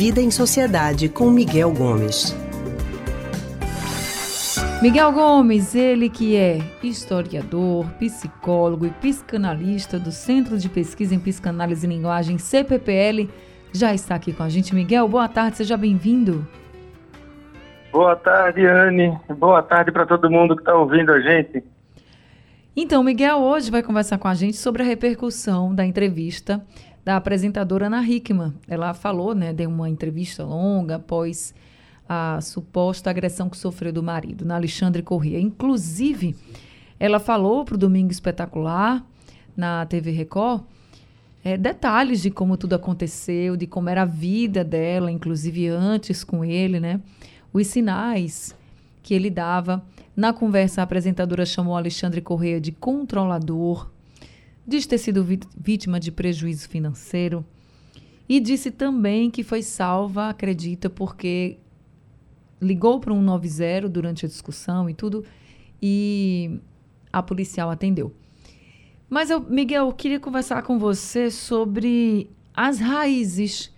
Vida em Sociedade com Miguel Gomes. Miguel Gomes, ele que é historiador, psicólogo e psicanalista do Centro de Pesquisa em Psicanálise e Linguagem, CPPL, já está aqui com a gente. Miguel, boa tarde, seja bem-vindo. Boa tarde, Anne. Boa tarde para todo mundo que está ouvindo a gente. Então, Miguel hoje vai conversar com a gente sobre a repercussão da entrevista da apresentadora Ana Hickman. Ela falou, né, deu uma entrevista longa após a suposta agressão que sofreu do marido, na Alexandre Corrêa. Inclusive, ela falou para o Domingo Espetacular, na TV Record, é, detalhes de como tudo aconteceu, de como era a vida dela, inclusive antes com ele, né? Os sinais que ele dava. Na conversa, a apresentadora chamou Alexandre Correia de controlador, diz ter sido vítima de prejuízo financeiro e disse também que foi salva, acredita, porque ligou para um 90 durante a discussão e tudo, e a policial atendeu. Mas eu, Miguel, eu queria conversar com você sobre as raízes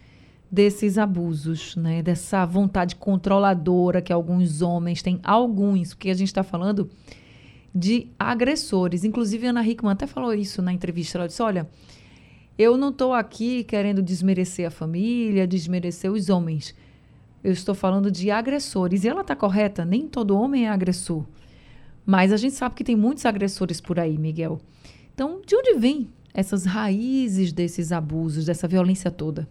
desses abusos, né? Dessa vontade controladora que alguns homens têm, alguns, porque a gente está falando de agressores. Inclusive, Ana Hickman até falou isso na entrevista. Ela disse: olha, eu não estou aqui querendo desmerecer a família, desmerecer os homens. Eu estou falando de agressores. E ela está correta, nem todo homem é agressor. Mas a gente sabe que tem muitos agressores por aí, Miguel. Então, de onde vêm essas raízes desses abusos, dessa violência toda?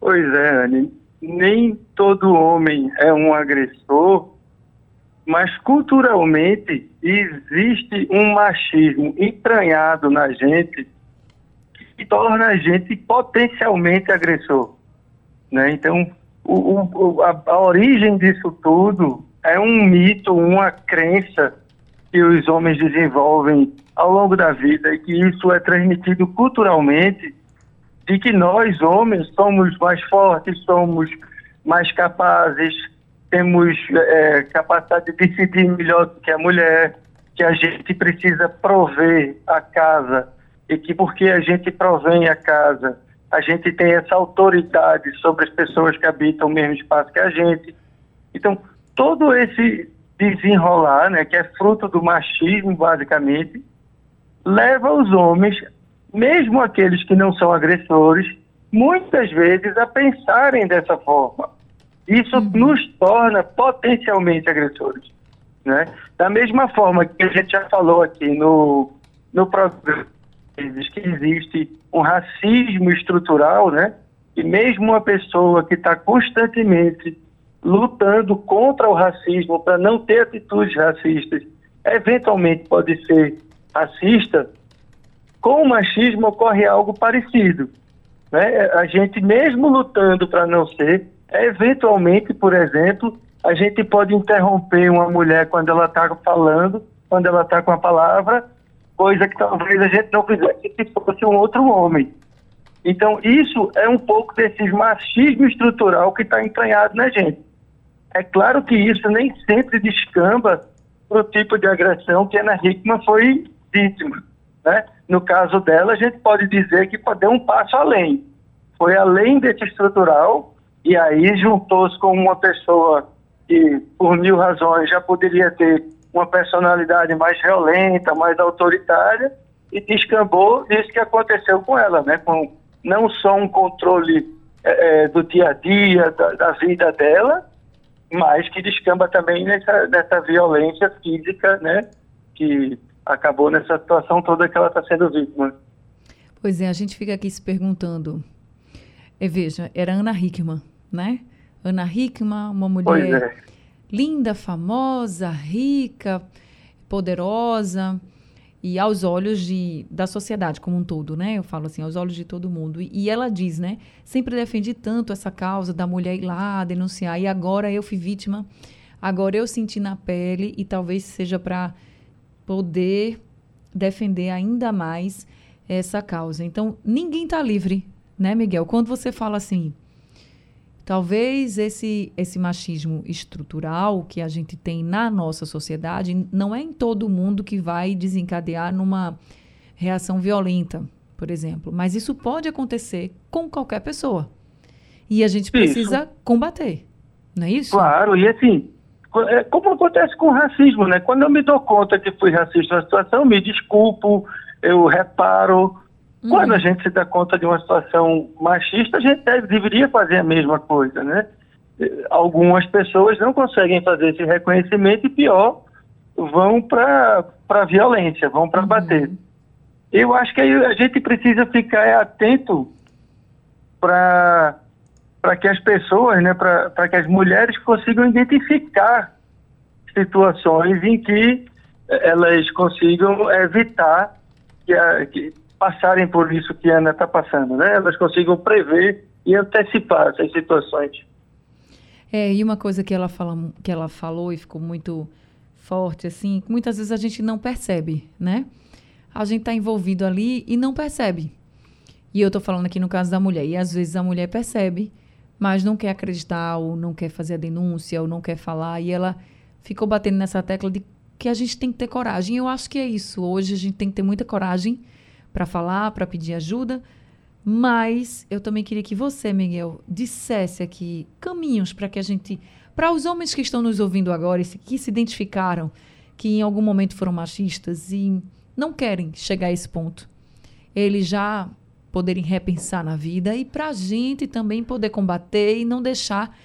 Pois é, Anne. Nem todo homem é um agressor, mas culturalmente existe um machismo entranhado na gente que torna a gente potencialmente agressor. Né? Então, o, o, a, a origem disso tudo é um mito, uma crença que os homens desenvolvem ao longo da vida e que isso é transmitido culturalmente de que nós, homens, somos mais fortes, somos mais capazes, temos é, capacidade de decidir melhor do que a mulher, que a gente precisa prover a casa e que porque a gente provém a casa, a gente tem essa autoridade sobre as pessoas que habitam o mesmo espaço que a gente. Então, todo esse desenrolar, né, que é fruto do machismo, basicamente, leva os homens, mesmo aqueles que não são agressores, muitas vezes a pensarem dessa forma. Isso uhum. nos torna potencialmente agressores. Né? Da mesma forma que a gente já falou aqui no, no programa que existe um racismo estrutural, né? E mesmo uma pessoa que está constantemente lutando contra o racismo para não ter atitudes racistas, eventualmente pode ser racista. Com o machismo ocorre algo parecido. Né? A gente, mesmo lutando para não ser, eventualmente, por exemplo, a gente pode interromper uma mulher quando ela está falando, quando ela está com a palavra, coisa que talvez a gente não fizesse se fosse um outro homem. Então, isso é um pouco desse machismo estrutural que está entranhado na gente. É claro que isso nem sempre descamba para o tipo de agressão que a Ana Hickman foi vítima. Né? No caso dela, a gente pode dizer que deu um passo além. Foi além desse estrutural e aí juntou-se com uma pessoa que, por mil razões, já poderia ter uma personalidade mais violenta, mais autoritária, e descambou isso que aconteceu com ela, né? Com não só um controle é, é, do dia a dia, da, da, vida dela, mas que descamba também nessa, nessa violência física, né? Que acabou nessa situação toda que ela está sendo vítima. Pois é, a gente fica aqui se perguntando. É, veja, era Ana Hickman, né? Ana Hickman, uma mulher é linda, famosa, rica, poderosa e aos olhos de, da sociedade como um todo, né? Eu falo assim, aos olhos de todo mundo. E, e, ela diz, né? Sempre defendi tanto essa causa da mulher ir lá denunciar e agora eu fui vítima, agora eu senti na pele e talvez seja para poder defender ainda mais essa causa. Então, ninguém está livre, né, Miguel? Quando você fala assim, Talvez esse, esse machismo estrutural que a gente tem na nossa sociedade não é em todo mundo que vai desencadear numa reação violenta, por exemplo. Mas isso pode acontecer com qualquer pessoa. E a gente precisa isso. combater, não é isso? Claro, e assim, é, como acontece com o racismo, né? Quando eu me dou conta que fui racista na situação, me desculpo, eu reparo. Uhum. Quando a gente se dá conta de uma situação machista, a gente deve, deveria fazer a mesma coisa, né? Algumas pessoas não conseguem fazer esse reconhecimento e, pior, vão para a violência, vão para uhum. bater. Eu acho que a gente precisa ficar atento para para que as pessoas, né, para que as mulheres consigam identificar situações em que elas consigam evitar que, a, que passarem por isso que a Ana está passando, né? Elas consigam prever e antecipar essas situações. É, e uma coisa que ela, fala, que ela falou e ficou muito forte, assim, muitas vezes a gente não percebe, né? A gente está envolvido ali e não percebe. E eu estou falando aqui no caso da mulher. E às vezes a mulher percebe mas não quer acreditar, ou não quer fazer a denúncia, ou não quer falar. E ela ficou batendo nessa tecla de que a gente tem que ter coragem. Eu acho que é isso. Hoje a gente tem que ter muita coragem para falar, para pedir ajuda. Mas eu também queria que você, Miguel, dissesse aqui caminhos para que a gente. Para os homens que estão nos ouvindo agora e que se identificaram que em algum momento foram machistas e não querem chegar a esse ponto, eles já poderem repensar na vida e para a gente também poder combater e não deixar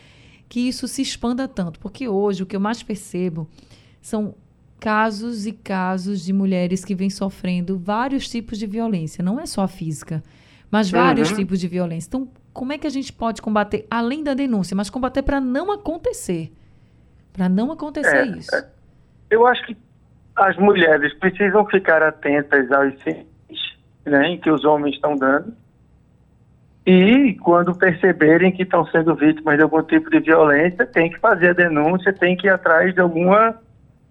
que isso se expanda tanto. Porque hoje o que eu mais percebo são casos e casos de mulheres que vêm sofrendo vários tipos de violência. Não é só a física, mas vários uhum. tipos de violência. Então, como é que a gente pode combater, além da denúncia, mas combater para não acontecer? Para não acontecer é, isso. É. Eu acho que as mulheres precisam ficar atentas aos né, em que os homens estão dando. E quando perceberem que estão sendo vítimas de algum tipo de violência, tem que fazer a denúncia, tem que ir atrás de alguma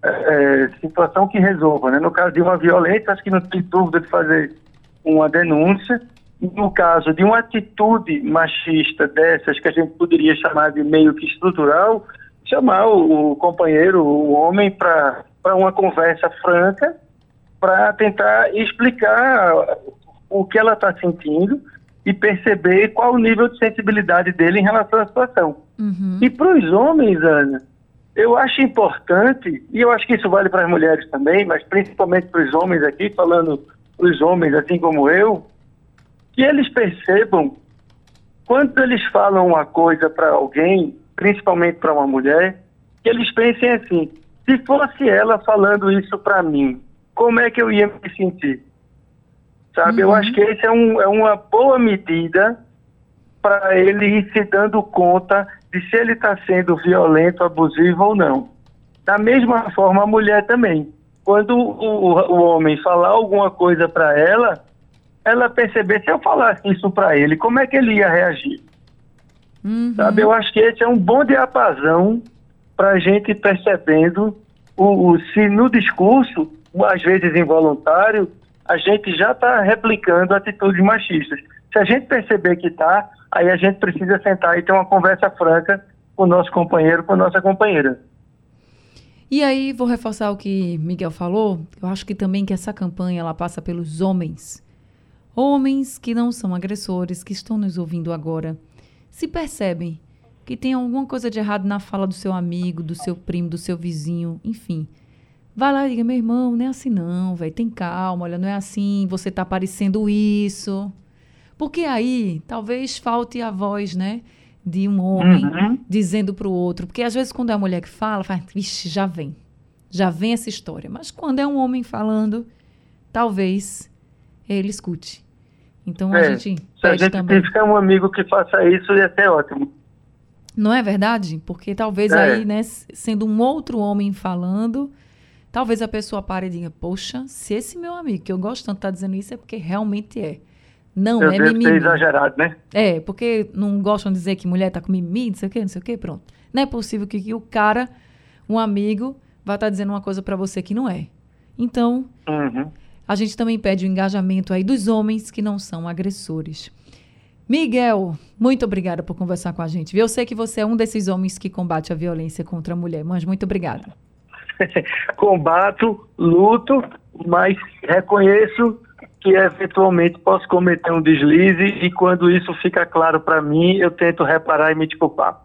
é, situação que resolva. Né? No caso de uma violência, acho que não tem dúvida de fazer uma denúncia. No caso de uma atitude machista dessas, que a gente poderia chamar de meio que estrutural, chamar o, o companheiro, o homem, para uma conversa franca para tentar explicar o que ela está sentindo e perceber qual o nível de sensibilidade dele em relação à situação. Uhum. E para os homens, Ana, eu acho importante, e eu acho que isso vale para as mulheres também, mas principalmente para os homens aqui, falando para os homens assim como eu, que eles percebam quando eles falam uma coisa para alguém, principalmente para uma mulher, que eles pensem assim: se fosse ela falando isso para mim, como é que eu ia me sentir? Sabe, uhum. eu acho que esse é, um, é uma boa medida para ele ir se dando conta de se ele está sendo violento, abusivo ou não. Da mesma forma, a mulher também. Quando o, o homem falar alguma coisa para ela, ela perceber se eu falasse isso para ele, como é que ele ia reagir? Uhum. Sabe, eu acho que esse é um bom diapasão para a gente percebendo o, o, se no discurso às vezes involuntário, a gente já está replicando atitudes machistas. Se a gente perceber que está, aí a gente precisa sentar e ter uma conversa franca com o nosso companheiro, com a nossa companheira. E aí, vou reforçar o que Miguel falou. Eu acho que também que essa campanha ela passa pelos homens. Homens que não são agressores, que estão nos ouvindo agora, se percebem que tem alguma coisa de errado na fala do seu amigo, do seu primo, do seu vizinho, enfim Vai lá e diga, meu irmão, não é assim não, velho. Tem calma, olha, não é assim, você tá parecendo isso. Porque aí talvez falte a voz, né? De um homem uhum. dizendo para o outro. Porque às vezes quando é a mulher que fala, faz, vixe, já vem. Já vem essa história. Mas quando é um homem falando, talvez ele escute. Então é, a gente se a gente também. tiver um amigo que faça isso, ia ser ótimo. Não é verdade? Porque talvez é. aí, né, sendo um outro homem falando, Talvez a pessoa pare e diga, poxa, se esse meu amigo, que eu gosto tanto, está dizendo isso, é porque realmente é. Não eu é mimimi. Ser exagerado, né? É, porque não gostam de dizer que mulher está com mimimi, não sei o quê, não sei o quê, pronto. Não é possível que, que o cara, um amigo, vá estar tá dizendo uma coisa para você que não é. Então, uhum. a gente também pede o engajamento aí dos homens que não são agressores. Miguel, muito obrigada por conversar com a gente. Eu sei que você é um desses homens que combate a violência contra a mulher, mas muito obrigada. combato, luto, mas reconheço que eventualmente posso cometer um deslize e quando isso fica claro para mim, eu tento reparar e me desculpar.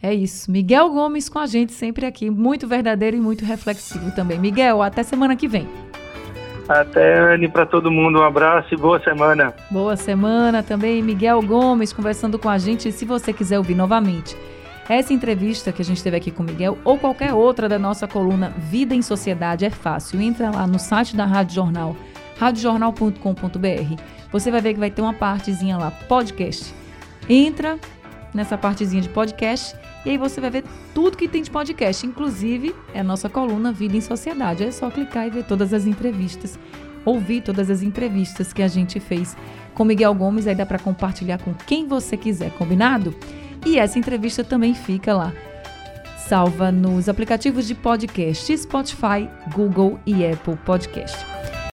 É isso. Miguel Gomes com a gente sempre aqui, muito verdadeiro e muito reflexivo também. Miguel, até semana que vem. Até, Anne, para todo mundo, um abraço e boa semana. Boa semana também. Miguel Gomes conversando com a gente. Se você quiser ouvir novamente essa entrevista que a gente teve aqui com o Miguel ou qualquer outra da nossa coluna Vida em Sociedade é fácil. Entra lá no site da Rádio Jornal, radiojornal.com.br. Você vai ver que vai ter uma partezinha lá, podcast. Entra nessa partezinha de podcast e aí você vai ver tudo que tem de podcast, inclusive é a nossa coluna Vida em Sociedade. É só clicar e ver todas as entrevistas, ouvir todas as entrevistas que a gente fez com Miguel Gomes, aí dá para compartilhar com quem você quiser, combinado? E essa entrevista também fica lá. Salva nos aplicativos de podcast Spotify, Google e Apple Podcast.